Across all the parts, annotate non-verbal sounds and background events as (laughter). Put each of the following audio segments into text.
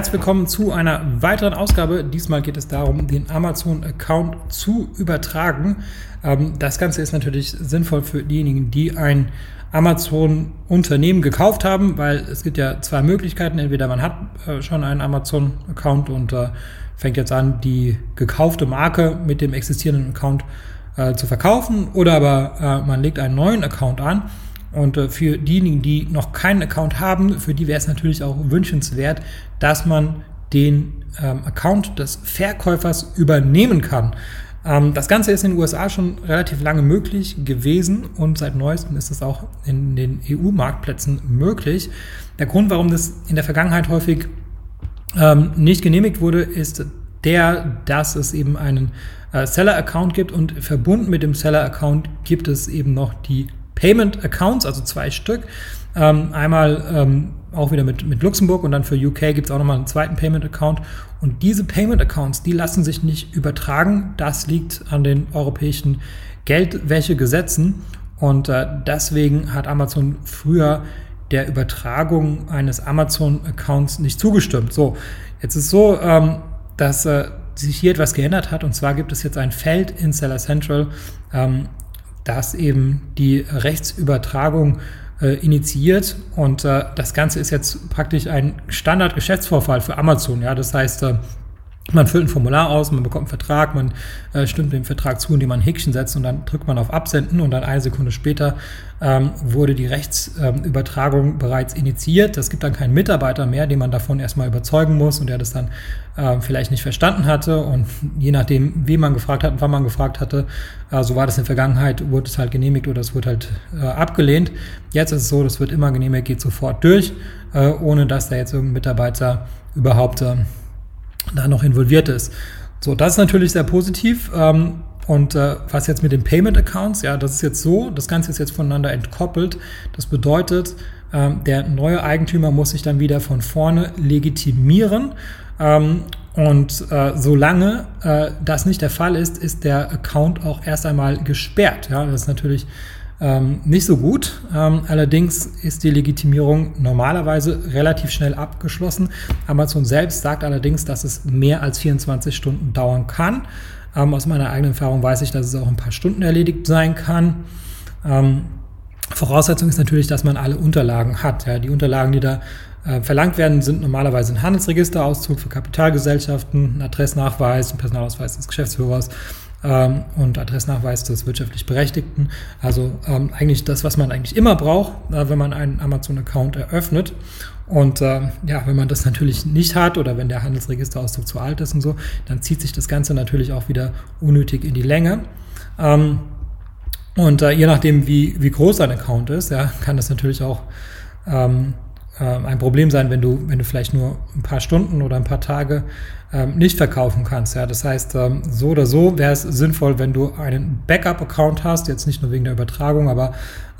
Herzlich willkommen zu einer weiteren Ausgabe. Diesmal geht es darum, den Amazon-Account zu übertragen. Ähm, das Ganze ist natürlich sinnvoll für diejenigen, die ein Amazon-Unternehmen gekauft haben, weil es gibt ja zwei Möglichkeiten. Entweder man hat äh, schon einen Amazon-Account und äh, fängt jetzt an, die gekaufte Marke mit dem existierenden Account äh, zu verkaufen, oder aber man legt einen neuen Account an. Und für diejenigen, die noch keinen Account haben, für die wäre es natürlich auch wünschenswert, dass man den ähm, Account des Verkäufers übernehmen kann. Ähm, das Ganze ist in den USA schon relativ lange möglich gewesen und seit neuestem ist es auch in den EU-Marktplätzen möglich. Der Grund, warum das in der Vergangenheit häufig ähm, nicht genehmigt wurde, ist der, dass es eben einen äh, Seller-Account gibt und verbunden mit dem Seller-Account gibt es eben noch die Payment-Accounts, also zwei Stück. Ähm, einmal ähm, auch wieder mit, mit Luxemburg und dann für UK gibt es auch nochmal einen zweiten Payment-Account. Und diese Payment-Accounts, die lassen sich nicht übertragen. Das liegt an den europäischen Geldwäschegesetzen. Und äh, deswegen hat Amazon früher der Übertragung eines Amazon-Accounts nicht zugestimmt. So, jetzt ist so, ähm, dass äh, sich hier etwas geändert hat. Und zwar gibt es jetzt ein Feld in Seller Central, ähm, das eben die Rechtsübertragung äh, initiiert und äh, das Ganze ist jetzt praktisch ein Standard-Geschäftsvorfall für Amazon. Ja, das heißt, äh, man füllt ein Formular aus, man bekommt einen Vertrag, man äh, stimmt dem Vertrag zu, indem man ein Häkchen setzt und dann drückt man auf Absenden und dann eine Sekunde später ähm, wurde die Rechtsübertragung ähm, bereits initiiert. Es gibt dann keinen Mitarbeiter mehr, den man davon erstmal überzeugen muss und der das dann äh, vielleicht nicht verstanden hatte und je nachdem, wie man gefragt hat und wann man gefragt hatte, äh, so war das in der Vergangenheit, wurde es halt genehmigt oder es wurde halt äh, abgelehnt. Jetzt ist es so, das wird immer genehmigt, geht sofort durch, äh, ohne dass da jetzt irgendein Mitarbeiter überhaupt ähm, da noch involviert ist. So, das ist natürlich sehr positiv. Ähm, und äh, was jetzt mit den Payment Accounts, ja, das ist jetzt so, das Ganze ist jetzt voneinander entkoppelt. Das bedeutet, ähm, der neue Eigentümer muss sich dann wieder von vorne legitimieren. Ähm, und äh, solange äh, das nicht der Fall ist, ist der Account auch erst einmal gesperrt. Ja, das ist natürlich ähm, nicht so gut. Ähm, allerdings ist die Legitimierung normalerweise relativ schnell abgeschlossen. Amazon selbst sagt allerdings, dass es mehr als 24 Stunden dauern kann. Ähm, aus meiner eigenen Erfahrung weiß ich, dass es auch ein paar Stunden erledigt sein kann. Ähm, Voraussetzung ist natürlich, dass man alle Unterlagen hat. Ja, die Unterlagen, die da äh, verlangt werden, sind normalerweise ein Handelsregisterauszug für Kapitalgesellschaften, ein Adressnachweis, ein Personalausweis des Geschäftsführers, ähm, und Adressnachweis des wirtschaftlich Berechtigten. Also ähm, eigentlich das, was man eigentlich immer braucht, äh, wenn man einen Amazon-Account eröffnet. Und äh, ja, wenn man das natürlich nicht hat oder wenn der Handelsregisterauszug zu alt ist und so, dann zieht sich das Ganze natürlich auch wieder unnötig in die Länge. Ähm, und äh, je nachdem, wie, wie groß ein Account ist, ja, kann das natürlich auch ähm, äh, ein Problem sein, wenn du, wenn du vielleicht nur ein paar Stunden oder ein paar Tage ähm, nicht verkaufen kannst. Ja, das heißt, ähm, so oder so wäre es sinnvoll, wenn du einen Backup-Account hast, jetzt nicht nur wegen der Übertragung, aber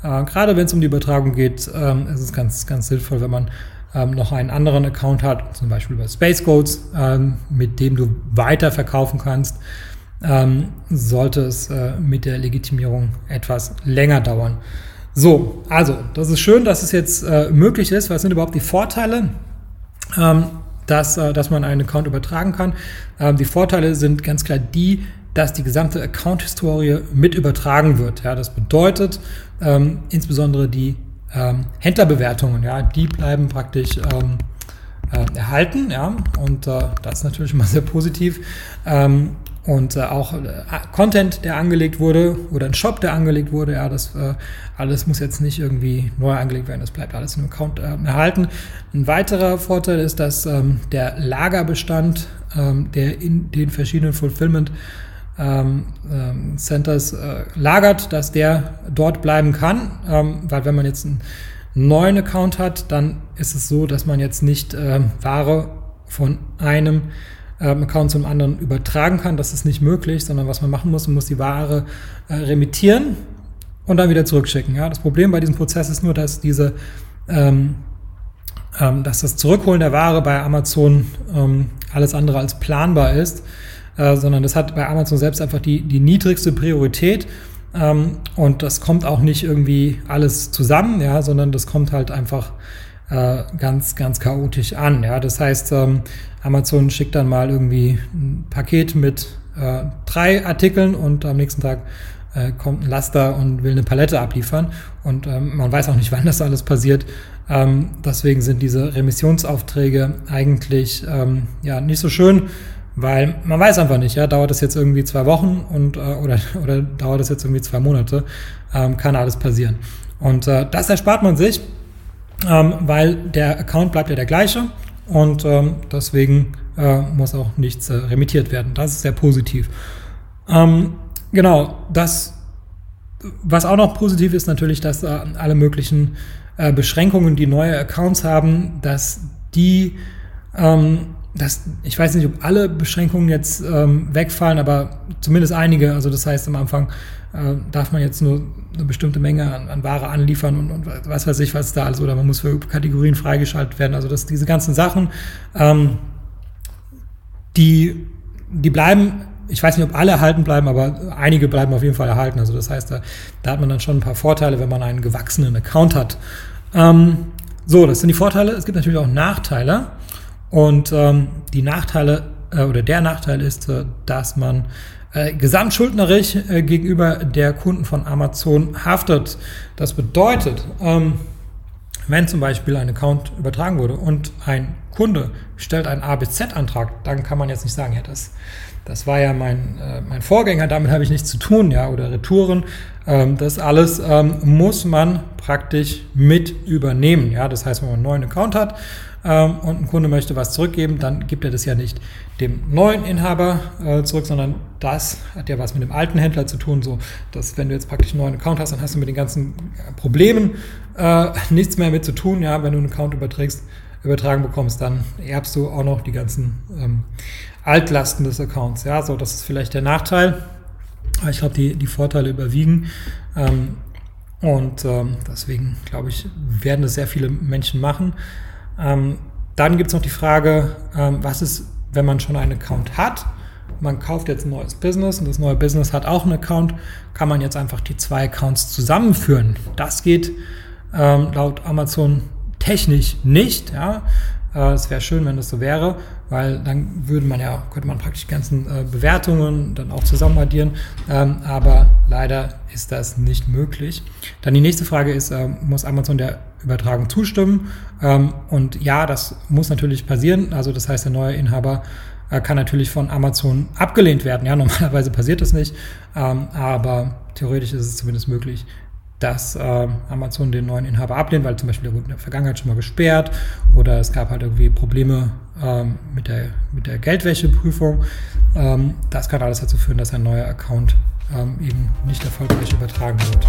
äh, gerade wenn es um die Übertragung geht, ähm, ist es ganz, ganz sinnvoll, wenn man ähm, noch einen anderen Account hat, zum Beispiel bei Space Codes, ähm, mit dem du weiter verkaufen kannst, ähm, sollte es äh, mit der Legitimierung etwas länger dauern. So, also, das ist schön, dass es jetzt äh, möglich ist. Was sind überhaupt die Vorteile? Ähm, dass, äh, dass man einen Account übertragen kann. Ähm, die Vorteile sind ganz klar die, dass die gesamte Account-Historie mit übertragen wird. Ja, das bedeutet ähm, insbesondere die ähm, Händlerbewertungen, ja, die bleiben praktisch ähm, äh, erhalten, ja, und äh, das ist natürlich immer sehr positiv. Ähm, und äh, auch äh, Content, der angelegt wurde oder ein Shop, der angelegt wurde, ja, das äh, alles muss jetzt nicht irgendwie neu angelegt werden, das bleibt alles im Account äh, erhalten. Ein weiterer Vorteil ist, dass ähm, der Lagerbestand, ähm, der in den verschiedenen Fulfillment ähm, ähm Centers äh, lagert, dass der dort bleiben kann, ähm, weil wenn man jetzt einen neuen Account hat, dann ist es so, dass man jetzt nicht ähm, Ware von einem ähm, Account zum anderen übertragen kann. Das ist nicht möglich, sondern was man machen muss, man muss die Ware äh, remittieren und dann wieder zurückschicken. Ja? Das Problem bei diesem Prozess ist nur, dass diese ähm, ähm, dass das Zurückholen der Ware bei Amazon ähm, alles andere als planbar ist, äh, sondern das hat bei Amazon selbst einfach die, die niedrigste Priorität ähm, und das kommt auch nicht irgendwie alles zusammen, ja, sondern das kommt halt einfach äh, ganz, ganz chaotisch an. Ja, das heißt, ähm, Amazon schickt dann mal irgendwie ein Paket mit äh, drei Artikeln und am nächsten Tag äh, kommt ein Laster und will eine Palette abliefern. Und ähm, man weiß auch nicht, (laughs) wann das alles passiert. Ähm, deswegen sind diese Remissionsaufträge eigentlich ähm, ja nicht so schön, weil man weiß einfach nicht, ja, dauert das jetzt irgendwie zwei Wochen und äh, oder, (laughs) oder dauert das jetzt irgendwie zwei Monate, ähm, kann alles passieren. Und äh, das erspart man sich, ähm, weil der Account bleibt ja der gleiche und ähm, deswegen äh, muss auch nichts äh, remittiert werden. Das ist sehr positiv. Ähm, genau, das, was auch noch positiv ist, natürlich, dass äh, alle möglichen äh, Beschränkungen, die neue Accounts haben, dass die, ähm, dass, ich weiß nicht, ob alle Beschränkungen jetzt ähm, wegfallen, aber zumindest einige. Also das heißt, am Anfang äh, darf man jetzt nur eine bestimmte Menge an, an Ware anliefern und, und, was weiß ich, was da alles, oder man muss für Kategorien freigeschaltet werden. Also dass diese ganzen Sachen, ähm, die, die bleiben ich weiß nicht, ob alle erhalten bleiben, aber einige bleiben auf jeden Fall erhalten. Also das heißt, da, da hat man dann schon ein paar Vorteile, wenn man einen gewachsenen Account hat. Ähm, so, das sind die Vorteile. Es gibt natürlich auch Nachteile. Und ähm, die Nachteile äh, oder der Nachteil ist, äh, dass man äh, gesamtschuldnerisch äh, gegenüber der Kunden von Amazon haftet. Das bedeutet, ähm, wenn zum Beispiel ein Account übertragen wurde und ein Kunde stellt einen ABZ-Antrag, dann kann man jetzt nicht sagen, ja, das das war ja mein, äh, mein Vorgänger, damit habe ich nichts zu tun, ja, oder Retouren. Ähm, das alles ähm, muss man praktisch mit übernehmen. Ja, das heißt, wenn man einen neuen Account hat ähm, und ein Kunde möchte was zurückgeben, dann gibt er das ja nicht dem neuen Inhaber äh, zurück, sondern das hat ja was mit dem alten Händler zu tun. So, dass wenn du jetzt praktisch einen neuen Account hast, dann hast du mit den ganzen Problemen äh, (laughs) nichts mehr mit zu tun. Ja, wenn du einen Account überträgst, übertragen bekommst, dann erbst du auch noch die ganzen ähm, Altlasten des Accounts. Ja, so das ist vielleicht der Nachteil. Aber ich glaube, die, die Vorteile überwiegen. Ähm, und ähm, deswegen, glaube ich, werden das sehr viele Menschen machen. Ähm, dann gibt es noch die Frage, ähm, was ist, wenn man schon einen Account hat? Man kauft jetzt ein neues Business und das neue Business hat auch einen Account. Kann man jetzt einfach die zwei Accounts zusammenführen? Das geht ähm, laut Amazon technisch nicht. Ja, äh, es wäre schön, wenn das so wäre, weil dann würde man ja, könnte man praktisch die ganzen äh, Bewertungen dann auch zusammen addieren. Ähm, aber leider ist das nicht möglich. Dann die nächste Frage ist, äh, muss Amazon der Übertragung zustimmen? Ähm, und ja, das muss natürlich passieren. Also das heißt, der neue Inhaber kann natürlich von Amazon abgelehnt werden. Ja, (laughs) normalerweise passiert das nicht, ähm, aber theoretisch ist es zumindest möglich, dass äh, Amazon den neuen Inhaber ablehnt, weil zum Beispiel der wurde in der Vergangenheit schon mal gesperrt oder es gab halt irgendwie Probleme ähm, mit, der, mit der Geldwäscheprüfung. Ähm, das kann alles dazu führen, dass ein neuer Account ähm, eben nicht erfolgreich übertragen wird.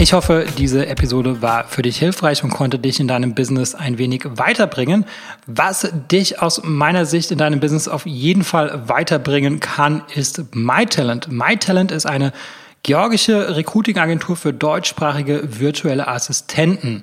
Ich hoffe, diese Episode war für dich hilfreich und konnte dich in deinem Business ein wenig weiterbringen. Was dich aus meiner Sicht in deinem Business auf jeden Fall weiterbringen kann, ist MyTalent. MyTalent ist eine georgische Recruiting-Agentur für deutschsprachige virtuelle Assistenten.